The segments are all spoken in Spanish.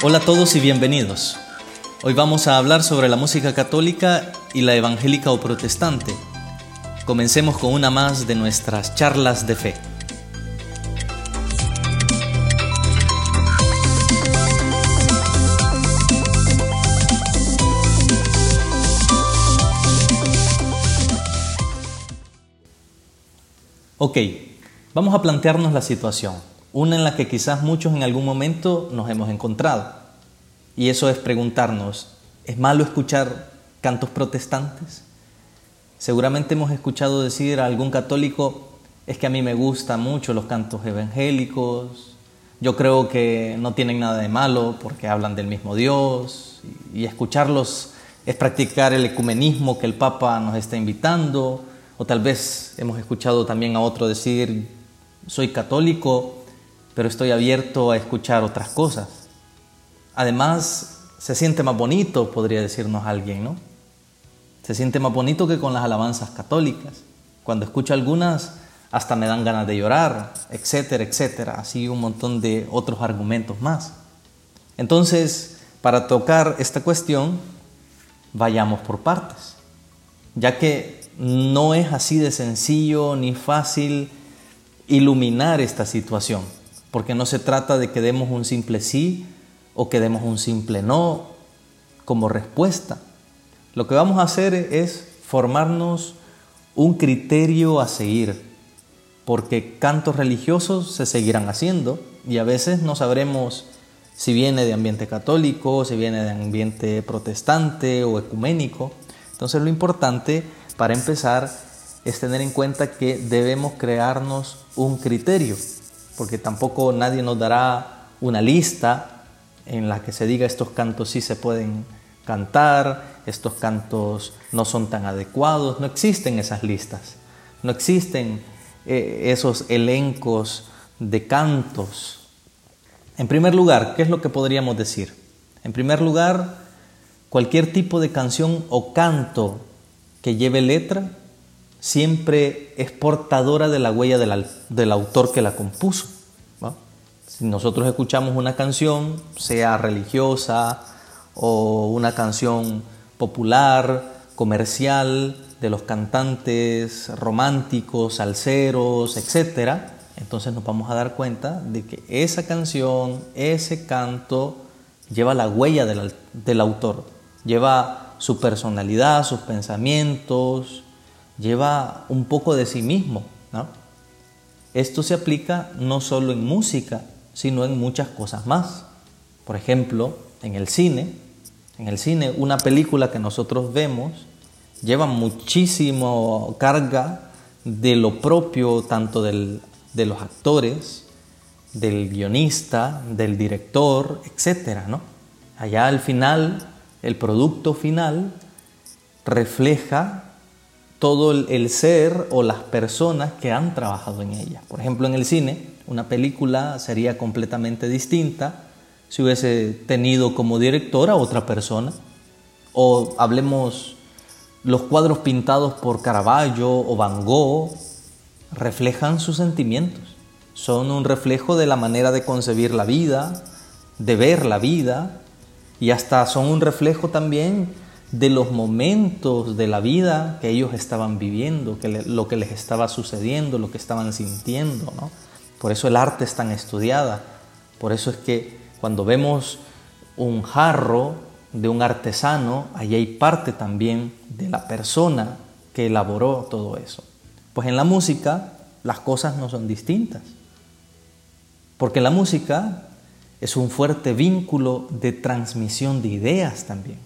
Hola a todos y bienvenidos. Hoy vamos a hablar sobre la música católica y la evangélica o protestante. Comencemos con una más de nuestras charlas de fe. Ok, vamos a plantearnos la situación, una en la que quizás muchos en algún momento nos hemos encontrado. Y eso es preguntarnos, ¿es malo escuchar cantos protestantes? Seguramente hemos escuchado decir a algún católico, es que a mí me gustan mucho los cantos evangélicos, yo creo que no tienen nada de malo porque hablan del mismo Dios y escucharlos es practicar el ecumenismo que el Papa nos está invitando, o tal vez hemos escuchado también a otro decir, soy católico, pero estoy abierto a escuchar otras cosas. Además, se siente más bonito, podría decirnos alguien, ¿no? Se siente más bonito que con las alabanzas católicas. Cuando escucho algunas, hasta me dan ganas de llorar, etcétera, etcétera. Así un montón de otros argumentos más. Entonces, para tocar esta cuestión, vayamos por partes, ya que no es así de sencillo ni fácil iluminar esta situación, porque no se trata de que demos un simple sí o que demos un simple no como respuesta. Lo que vamos a hacer es formarnos un criterio a seguir, porque cantos religiosos se seguirán haciendo y a veces no sabremos si viene de ambiente católico, si viene de ambiente protestante o ecuménico. Entonces lo importante para empezar, es tener en cuenta que debemos crearnos un criterio, porque tampoco nadie nos dará una lista en la que se diga estos cantos sí se pueden cantar, estos cantos no son tan adecuados, no existen esas listas, no existen eh, esos elencos de cantos. En primer lugar, ¿qué es lo que podríamos decir? En primer lugar, cualquier tipo de canción o canto que lleve letra siempre es portadora de la huella del, autor que la compuso. Si nosotros escuchamos una canción, sea religiosa o una canción popular, comercial, de los cantantes románticos, salseros, etc., entonces nos vamos a dar cuenta de que esa canción, ese canto, lleva la huella del, del autor, lleva su personalidad, sus pensamientos, lleva un poco de sí mismo. Esto se aplica no solo en música, sino en muchas cosas más. Por ejemplo, en el cine, en el cine una película que nosotros vemos lleva muchísimo carga de lo propio tanto de los actores, del guionista, del director, etc. ¿no? Allá al final el producto final refleja todo el, ser o las personas que han trabajado en ella. Por ejemplo, en el cine, una película sería completamente distinta si hubiese tenido como directora otra persona. O hablemos los cuadros pintados por Caravaggio o Van Gogh reflejan sus sentimientos. Son un reflejo de la manera de concebir la vida, de ver la vida, y hasta son un reflejo también de los momentos de la vida que ellos estaban viviendo, que lo que les estaba sucediendo, lo que estaban sintiendo. ¿no? Por eso el arte es tan estudiada. Por eso es que cuando vemos un jarro de un artesano, ahí hay parte también de la persona que elaboró todo eso. Pues en la música las cosas no son distintas. Porque la música es un fuerte vínculo de transmisión de ideas también,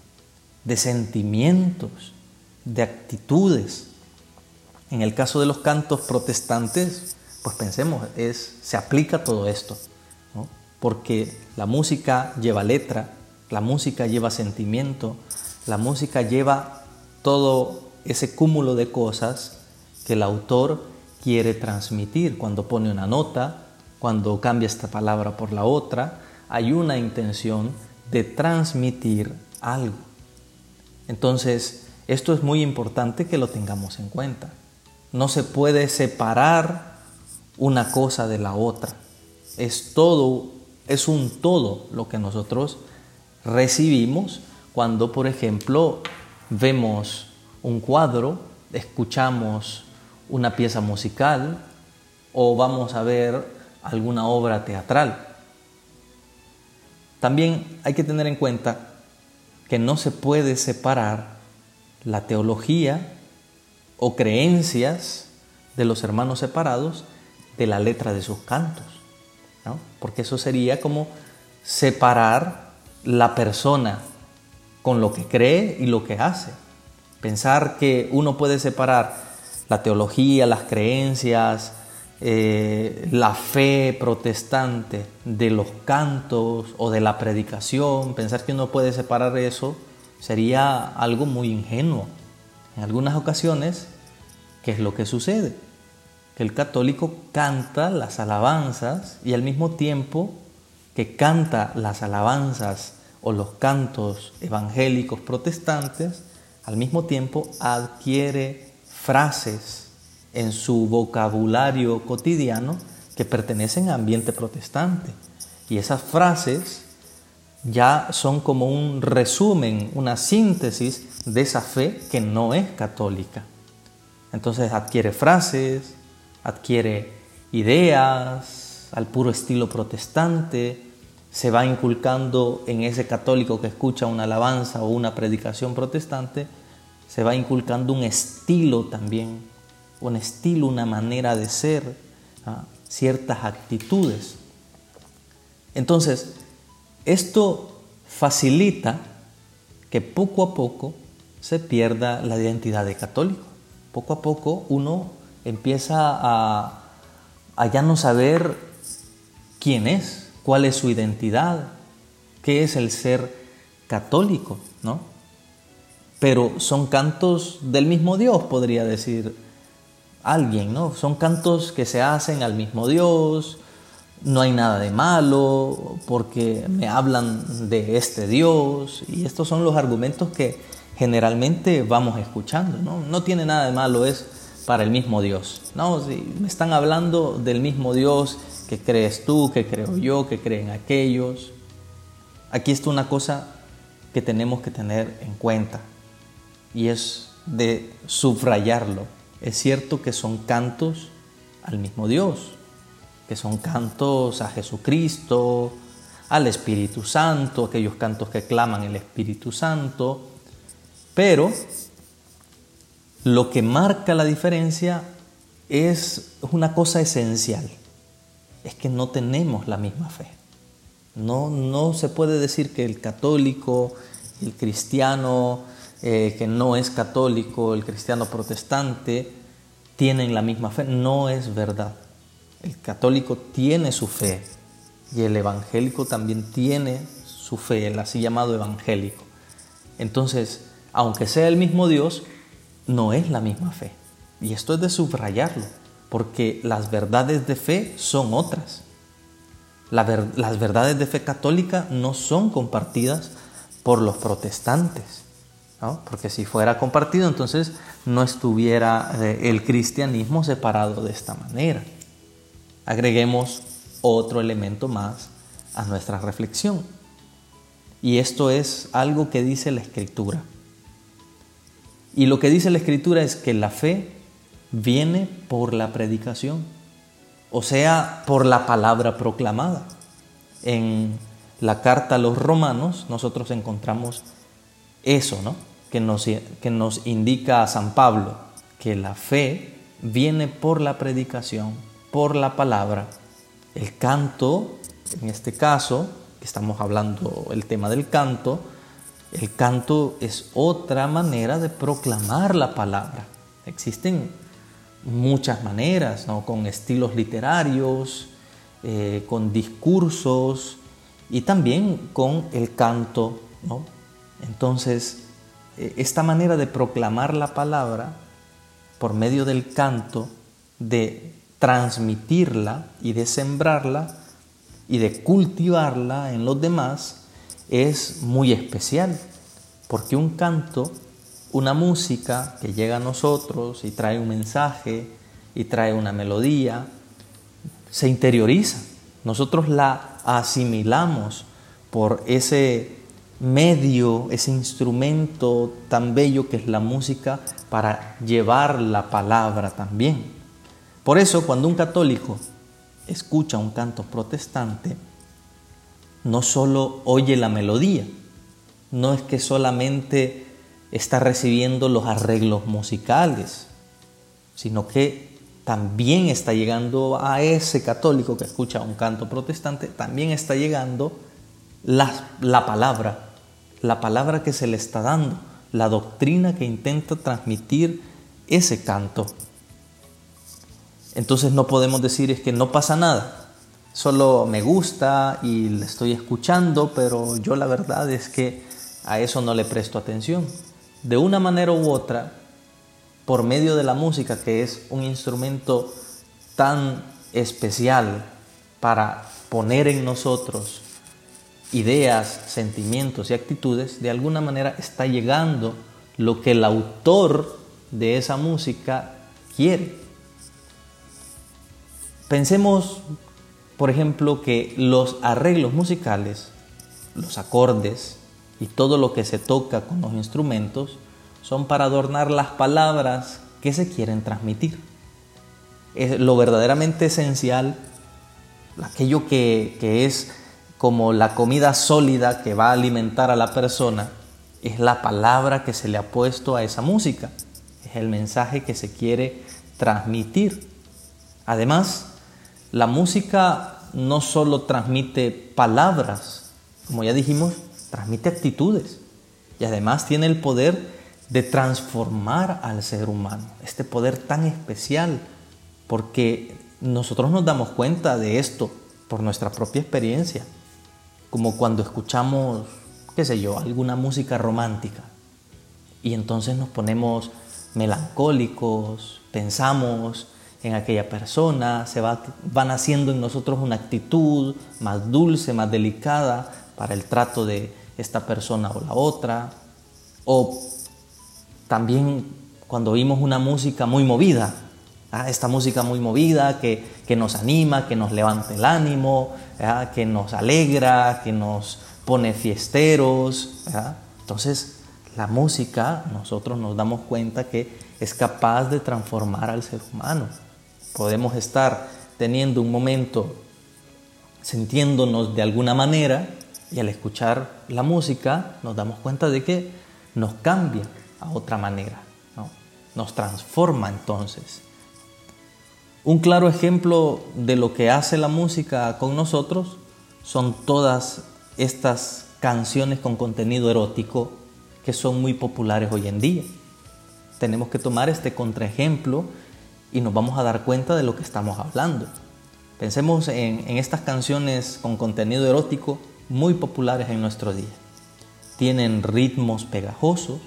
de sentimientos, de actitudes. En el caso de los cantos protestantes, pues pensemos, es, se aplica todo esto, porque la música lleva letra, la música lleva sentimiento, la música lleva todo ese cúmulo de cosas que el autor quiere transmitir cuando pone una nota, cuando cambia esta palabra por la otra, hay una intención de transmitir algo. Entonces, esto es muy importante que lo tengamos en cuenta. No se puede separar una cosa de la otra. Es todo es un todo lo que nosotros recibimos cuando, por ejemplo, vemos un cuadro, escuchamos una pieza musical o vamos a ver alguna obra teatral. También hay que tener en cuenta que no se puede separar la teología o creencias de los hermanos separados de la letra de sus cantos, porque eso sería como separar la persona con lo que cree y lo que hace. Pensar que uno puede separar la teología, las creencias, eh, la fe protestante de los cantos o de la predicación, pensar que uno puede separar eso sería algo muy ingenuo. En algunas ocasiones, ¿qué es lo que sucede? Que el católico canta las alabanzas y al mismo tiempo que canta las alabanzas o los cantos evangélicos protestantes, al mismo tiempo adquiere frases en su vocabulario cotidiano que pertenecen a ambiente protestante. Y esas frases ya son como un resumen, una síntesis de esa fe que no es católica. Entonces adquiere frases, adquiere ideas al puro estilo protestante, se va inculcando en ese católico que escucha una alabanza o una predicación protestante, se va inculcando un estilo también, un estilo, una manera de ser, ¿ah? ciertas actitudes. Entonces, esto facilita que poco a poco se pierda la identidad de católico. Poco a poco uno empieza a, a ya no saber quién es, cuál es su identidad, qué es el ser católico, ¿no? Pero son cantos del mismo Dios, podría decir alguien, ¿no? Son cantos que se hacen al mismo Dios, no hay nada de malo, porque me hablan de este Dios, y estos son los argumentos que generalmente vamos escuchando, ¿no? Tiene nada de malo, es para el mismo Dios, ¿no? Me están hablando del mismo Dios ¿Qué crees tú? ¿Qué creo yo? ¿Qué creen aquellos? Aquí está una cosa que tenemos que tener en cuenta y es de subrayarlo. Es cierto que son cantos al mismo Dios, que son cantos a Jesucristo, al Espíritu Santo, aquellos cantos que claman el Espíritu Santo, pero lo que marca la diferencia es una cosa esencial es que no tenemos la misma fe. No, no se puede decir que el católico, el cristiano eh, que no es católico, el cristiano protestante, tienen la misma fe. No es verdad. El católico tiene su fe y el evangélico también tiene su fe, el así llamado evangélico. Entonces, aunque sea el mismo Dios, no es la misma fe. Y esto es de subrayarlo porque las verdades de fe son otras. las verdades de fe católica no son compartidas por los protestantes, porque si fuera compartido entonces no estuviera eh, el cristianismo separado de esta manera. Agreguemos otro elemento más a nuestra reflexión. Y esto es algo que dice la escritura. Y lo que dice la escritura es que la fe viene por la predicación, o sea, por la palabra proclamada. En la carta a los romanos nosotros encontramos eso, ¿no? Que nos, que nos indica a San Pablo, que la fe viene por la predicación, por la palabra. El canto, en este caso, estamos hablando el tema del canto, el canto es otra manera de proclamar la palabra. Existen muchas maneras, ¿no? con estilos literarios, eh, con discursos y también con el canto. ¿no? Entonces, esta manera de proclamar la palabra por medio del canto, de transmitirla y de sembrarla y de cultivarla en los demás, es muy especial, porque un canto una música que llega a nosotros y trae un mensaje y trae una melodía, se interioriza. Nosotros la asimilamos por ese medio, ese instrumento tan bello que es la música para llevar la palabra también. Por eso cuando un católico escucha un canto protestante, no solo oye la melodía, no es que solamente está recibiendo los arreglos musicales, sino que también está llegando a ese católico que escucha un canto protestante, también está llegando la, la palabra, la palabra que se le está dando, la doctrina que intenta transmitir ese canto. Entonces no podemos decir es que no pasa nada, solo me gusta y le estoy escuchando, pero yo la verdad es que a eso no le presto atención. De una manera u otra, por medio de la música, que es un instrumento tan especial para poner en nosotros ideas, sentimientos y actitudes, de alguna manera está llegando lo que el autor de esa música quiere. Pensemos, por ejemplo, que los arreglos musicales, los acordes y todo lo que se toca con los instrumentos son para adornar las palabras que se quieren transmitir. Es lo verdaderamente esencial, aquello que, que es como la comida sólida que va a alimentar a la persona, es la palabra que se le ha puesto a esa música, es el mensaje que se quiere transmitir. Además, la música no solo transmite palabras, como ya dijimos, transmite actitudes. Y además tiene el poder de transformar al ser humano, este poder tan especial, porque nosotros nos damos cuenta de esto por nuestra propia experiencia, como cuando escuchamos, qué sé yo, alguna música romántica y entonces nos ponemos melancólicos, pensamos en aquella persona, se va, van haciendo en nosotros una actitud más dulce, más delicada para el trato de esta persona o la otra. O también cuando oímos una música muy movida, ¿ah? esta música muy movida que, nos anima, que nos levanta el ánimo, que nos alegra, que nos pone fiesteros. Entonces, la música, nosotros nos damos cuenta que es capaz de transformar al ser humano. Podemos estar teniendo un momento sintiéndonos de alguna manera y al escuchar la música nos damos cuenta de que nos cambia a otra manera, nos transforma entonces. Un claro ejemplo de lo que hace la música con nosotros son todas estas canciones con contenido erótico que son muy populares hoy en día. Tenemos que tomar este contraejemplo y nos vamos a dar cuenta de lo que estamos hablando. Pensemos en, estas canciones con contenido erótico muy populares en nuestro día. Tienen ritmos pegajosos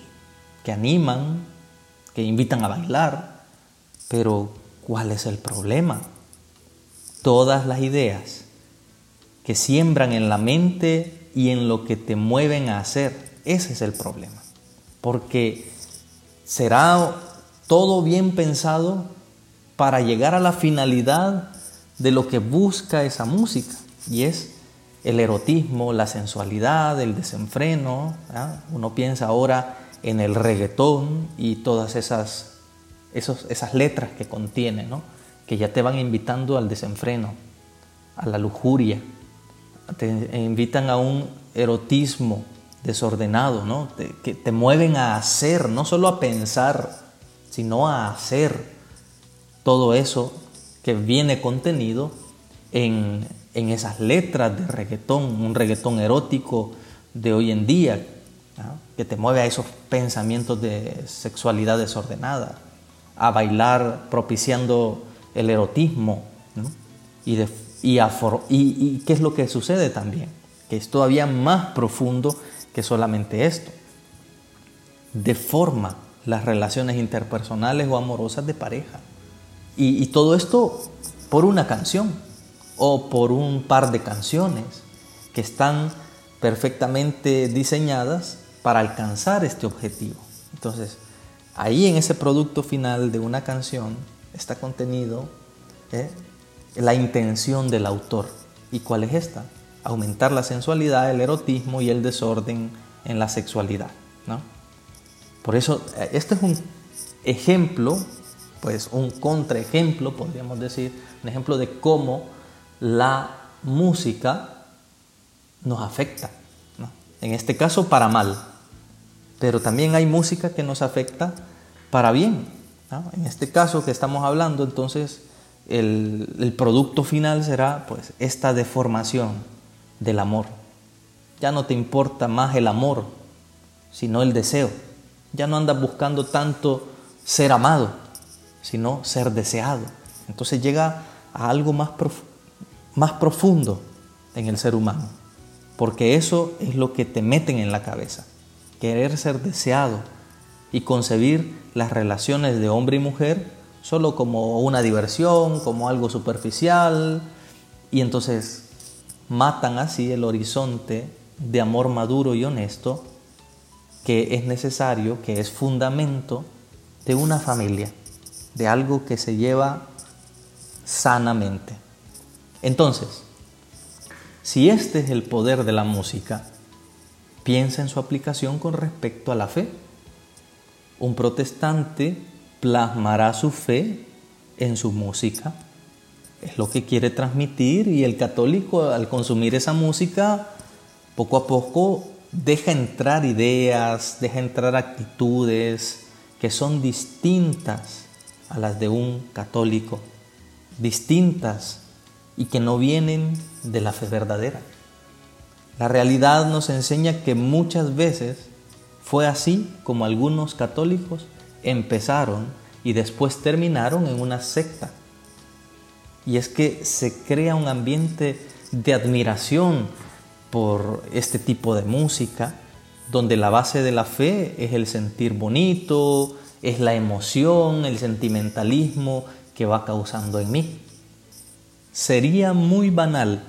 que animan, que invitan a bailar, pero ¿cuál es el problema? Todas las ideas que siembran en la mente y en lo que te mueven a hacer, ese es el problema. Porque será todo bien pensado, para llegar a la finalidad de lo que busca esa música y es el erotismo, la sensualidad, el desenfreno. Uno piensa ahora en el reggaetón y todas esas, esas letras que contiene, que ya te van invitando al desenfreno, a la lujuria, te invitan a un erotismo desordenado, ¿no? que te mueven a hacer, no solo a pensar, sino a hacer todo eso que viene contenido en, esas letras de reggaetón, un reggaetón erótico de hoy en día, que te mueve a esos pensamientos de sexualidad desordenada, a bailar propiciando el erotismo. Y, y qué es lo que sucede también, que es todavía más profundo que solamente esto. Deforma las relaciones interpersonales o amorosas de pareja. Y, todo esto por una canción o por un par de canciones que están perfectamente diseñadas para alcanzar este objetivo. Entonces, ahí en ese producto final de una canción está contenido ¿eh? la intención del autor, ¿Y cuál es esta? Aumentar la sensualidad, el erotismo y el desorden en la sexualidad. ¿no? Por eso, eh, este es un ejemplo, pues un contraejemplo, podríamos decir, un ejemplo de cómo la música nos afecta. En este caso, para mal. Pero también hay música que nos afecta para bien. En este caso que estamos hablando, entonces, el, producto final será pues esta deformación del amor. Ya no te importa más el amor, sino el deseo. Ya no andas buscando tanto ser amado, sino ser deseado. Entonces llega a algo más profundo en el ser humano, porque eso es lo que te meten en la cabeza, querer ser deseado y concebir las relaciones de hombre y mujer solo como una diversión, como algo superficial, y entonces matan así el horizonte de amor maduro y honesto que es necesario, que es fundamento de una familia, de algo que se lleva sanamente. Entonces, si este es el poder de la música, piensa en su aplicación con respecto a la fe. Un protestante plasmará su fe en su música. Es lo que quiere transmitir y el católico al consumir esa música poco a poco deja entrar ideas, deja entrar actitudes que son distintas a las de un católico, distintas y que no vienen de la fe verdadera. La realidad nos enseña que muchas veces fue así como algunos católicos empezaron y después terminaron en una secta. Y es que se crea un ambiente de admiración por este tipo de música, donde la base de la fe es el sentir bonito, es la emoción, el sentimentalismo que va causando en mí. Sería muy banal,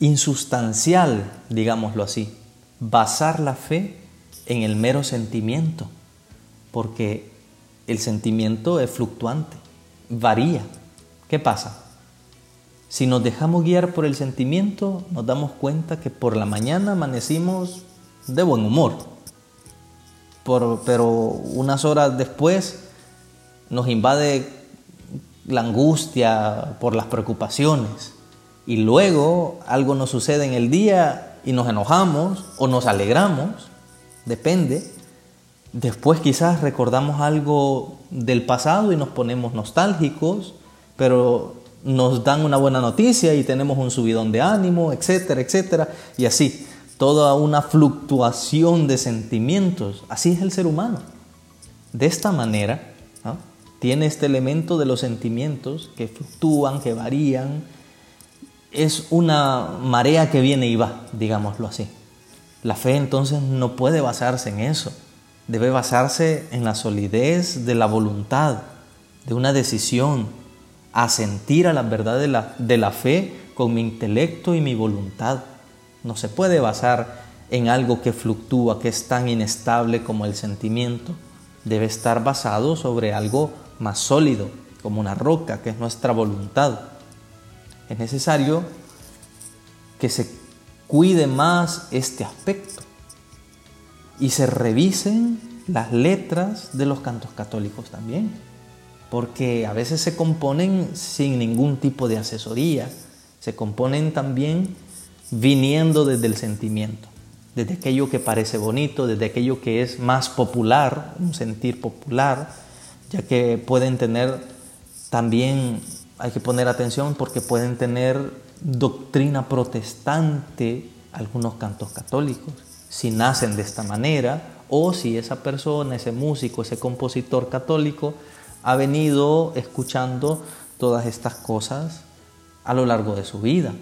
insustancial, digámoslo así, basar la fe en el mero sentimiento, porque el sentimiento es fluctuante, varía. ¿Qué pasa? Si nos dejamos guiar por el sentimiento, nos damos cuenta que por la mañana amanecimos de buen humor, pero unas horas después nos invade la angustia por las preocupaciones y luego algo nos sucede en el día y nos enojamos o nos alegramos, depende. Después quizás recordamos algo del pasado y nos ponemos nostálgicos, pero nos dan una buena noticia y tenemos un subidón de ánimo, etcétera, etcétera, y así, toda una fluctuación de sentimientos. Así es el ser humano. De esta manera, tiene este elemento de los sentimientos que fluctúan, que varían. Es una marea que viene y va, digámoslo así. La fe entonces no puede basarse en eso. Debe basarse en la solidez de la voluntad, de una decisión, a sentir a la verdad de la, de la fe con mi intelecto y mi voluntad. No se puede basar en algo que fluctúa, que es tan inestable como el sentimiento. Debe estar basado sobre algo más sólido, como una roca, que es nuestra voluntad. Es necesario que se cuide más este aspecto y se revisen las letras de los cantos católicos también, porque a veces se componen sin ningún tipo de asesoría, se componen también viniendo desde el sentimiento, desde aquello que parece bonito, desde aquello que es más popular, un sentir popular, ya que pueden tener también, hay que poner atención porque pueden tener doctrina protestante algunos cantos católicos, si nacen de esta manera o si esa persona, ese músico, ese compositor católico ha venido escuchando todas estas cosas a lo largo de su vida.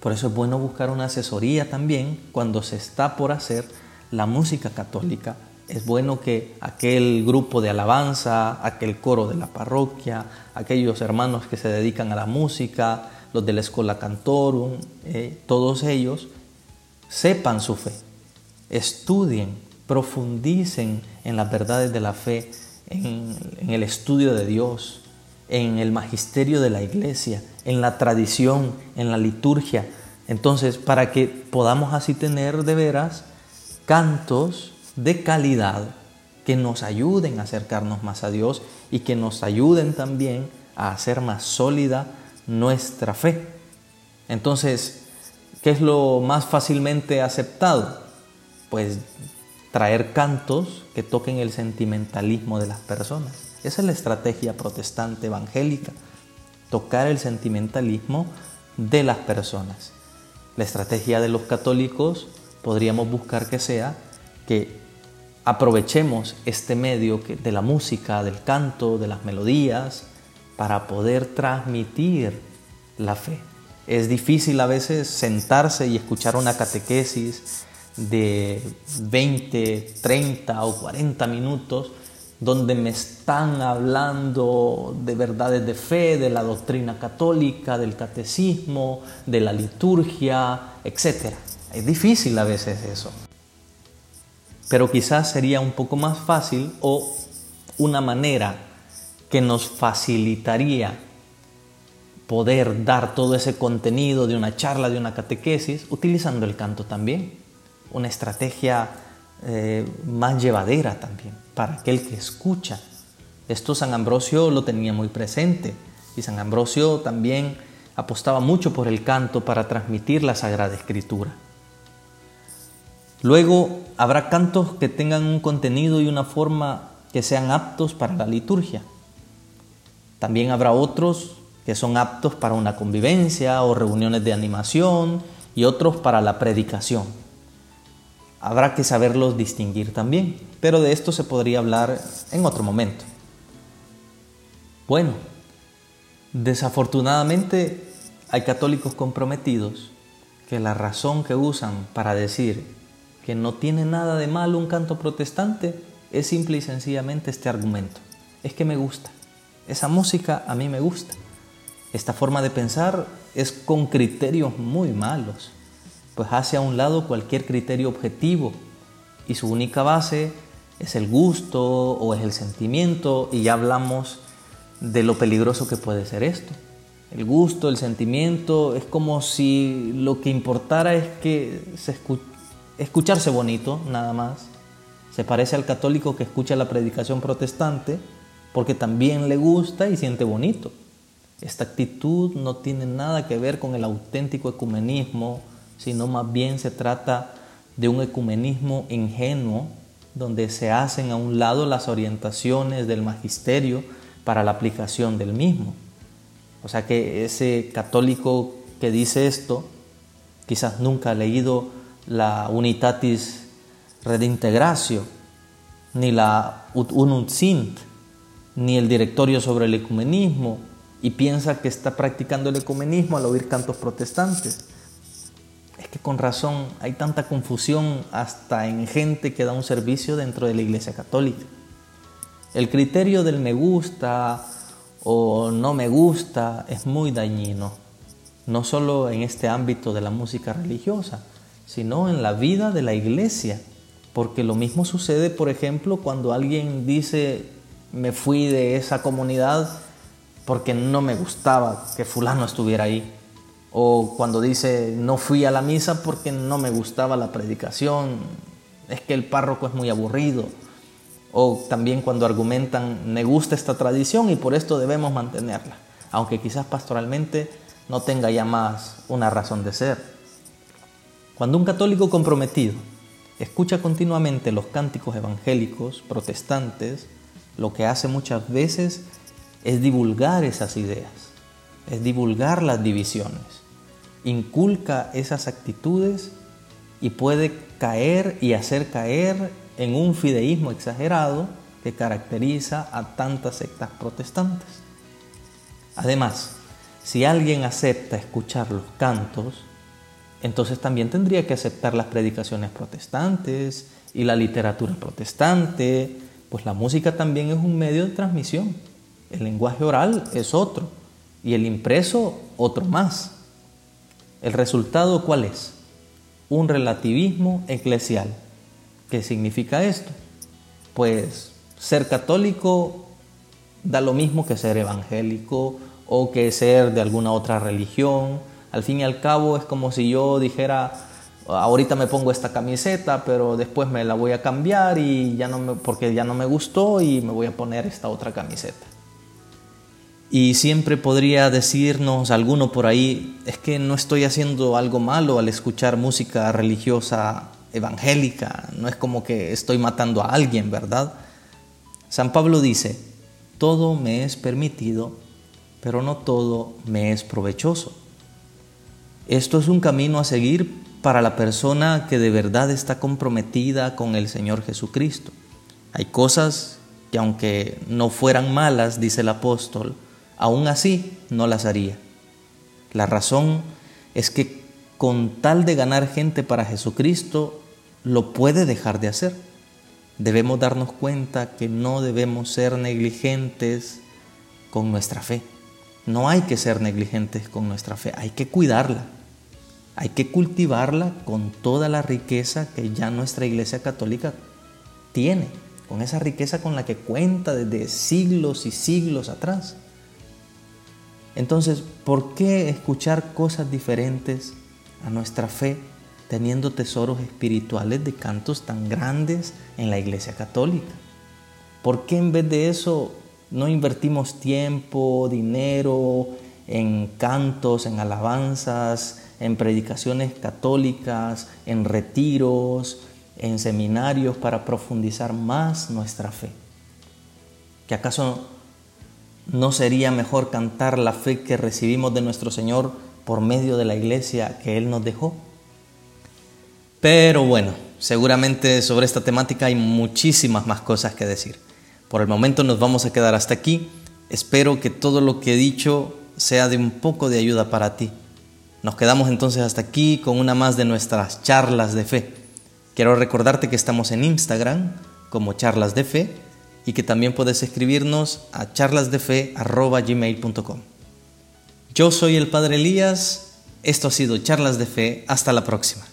Por eso es bueno buscar una asesoría también cuando se está por hacer la música católica es bueno que aquel grupo de alabanza, aquel coro de la parroquia, aquellos hermanos que se dedican a la música, los de la escuela cantorum, eh, todos ellos sepan su fe, estudien, profundicen en las verdades de la fe, en, en el estudio de Dios, en el magisterio de la iglesia, en la tradición, en la liturgia. Entonces, para que podamos así tener de veras cantos de calidad que nos ayuden a acercarnos más a Dios y que nos ayuden también a hacer más sólida nuestra fe. Entonces, ¿qué es lo más fácilmente aceptado? Pues traer cantos que toquen el sentimentalismo de las personas. Esa es la estrategia protestante evangélica, tocar el sentimentalismo de las personas. La estrategia de los católicos podríamos buscar que sea que aprovechemos este medio de la música, del canto, de las melodías, para poder transmitir la fe. Es difícil a veces sentarse y escuchar una catequesis de 20, 30 o 40 minutos donde me están hablando de verdades de fe, de la doctrina católica, del catecismo, de la liturgia, etc. Es difícil a veces eso. Pero quizás sería un poco más fácil o una manera que nos facilitaría poder dar todo ese contenido de una charla, de una catequesis, utilizando el canto también. Una estrategia eh, más llevadera también para aquel que escucha. Esto San Ambrosio lo tenía muy presente y San Ambrosio también apostaba mucho por el canto para transmitir la Sagrada Escritura. Luego habrá cantos que tengan un contenido y una forma que sean aptos para la liturgia. También habrá otros que son aptos para una convivencia o reuniones de animación y otros para la predicación habrá que saberlos distinguir también, pero de esto se podría hablar en otro momento. Bueno, desafortunadamente hay católicos comprometidos que la razón que usan para decir que no tiene nada de malo un canto protestante es simple y sencillamente este argumento. Es que me gusta. Esa música a mí me gusta. Esta forma de pensar es con criterios muy malos pues hace a un lado cualquier criterio objetivo y su única base es el gusto o es el sentimiento y ya hablamos de lo peligroso que puede ser esto. El gusto, el sentimiento, es como si lo que importara es que se escucharse bonito, nada más. Se parece al católico que escucha la predicación protestante porque también le gusta y siente bonito. Esta actitud no tiene nada que ver con el auténtico ecumenismo sino más bien se trata de un ecumenismo ingenuo donde se hacen a un lado las orientaciones del magisterio para la aplicación del mismo. O sea que ese católico que dice esto quizás nunca ha leído la Unitatis Redintegratio, ni la Unum Sint, ni el directorio sobre el ecumenismo, y piensa que está practicando el ecumenismo al oír cantos protestantes es que con razón hay tanta confusión hasta en gente que da un servicio dentro de la Iglesia Católica. El criterio del me gusta o no me gusta es muy dañino, no solo en este ámbito de la música religiosa, sino en la vida de la iglesia. Porque lo mismo sucede, por ejemplo, cuando alguien dice, me fui de esa comunidad porque no me gustaba que fulano estuviera ahí. O cuando dice, no fui a la misa porque no me gustaba la predicación, es que el párroco es muy aburrido. O también cuando argumentan, me gusta esta tradición y por esto debemos mantenerla, aunque quizás pastoralmente no tenga ya más una razón de ser. Cuando un católico comprometido escucha continuamente los cánticos evangélicos protestantes, lo que hace muchas veces es divulgar esas ideas, es divulgar las divisiones inculca esas actitudes y puede caer y hacer caer en un fideísmo exagerado que caracteriza a tantas sectas protestantes. Además, si alguien acepta escuchar los cantos, entonces también tendría que aceptar las predicaciones protestantes y la literatura protestante, pues la música también es un medio de transmisión. El lenguaje oral es otro y el impreso otro más. ¿El resultado cuál es? Un relativismo eclesial. ¿Qué significa esto? Pues ser católico da lo mismo que ser evangélico o que ser de alguna otra religión. Al fin y al cabo es como si yo dijera, ahorita me pongo esta camiseta, pero después me la voy a cambiar y ya no me, porque ya no me gustó y me voy a poner esta otra camiseta. Y siempre podría decirnos alguno por ahí, es que no estoy haciendo algo malo al escuchar música religiosa evangélica, no es como que estoy matando a alguien, ¿verdad? San Pablo dice, todo me es permitido, pero no todo me es provechoso. Esto es un camino a seguir para la persona que de verdad está comprometida con el Señor Jesucristo. Hay cosas que aunque no fueran malas, dice el apóstol, aún así no las haría. La razón es que con tal de ganar gente para Jesucristo, lo puede dejar de hacer. Debemos darnos cuenta que no debemos ser negligentes con nuestra fe. No hay que ser negligentes con nuestra fe, hay que cuidarla. Hay que cultivarla con toda la riqueza que ya nuestra Iglesia Católica tiene, con esa riqueza con la que cuenta desde siglos y siglos atrás. Entonces, ¿por qué escuchar cosas diferentes a nuestra fe teniendo tesoros espirituales de cantos tan grandes en la Iglesia Católica? ¿Por qué en vez de eso no invertimos tiempo, dinero en cantos, en alabanzas, en predicaciones católicas, en retiros, en seminarios para profundizar más nuestra fe? ¿Que acaso ¿No sería mejor cantar la fe que recibimos de nuestro Señor por medio de la iglesia que Él nos dejó? Pero bueno, seguramente sobre esta temática hay muchísimas más cosas que decir. Por el momento nos vamos a quedar hasta aquí. Espero que todo lo que he dicho sea de un poco de ayuda para ti. Nos quedamos entonces hasta aquí con una más de nuestras charlas de fe. Quiero recordarte que estamos en Instagram como charlas de fe y que también puedes escribirnos a charlasdefe.gmail.com. Yo soy el Padre Elías, esto ha sido Charlas de Fe, hasta la próxima.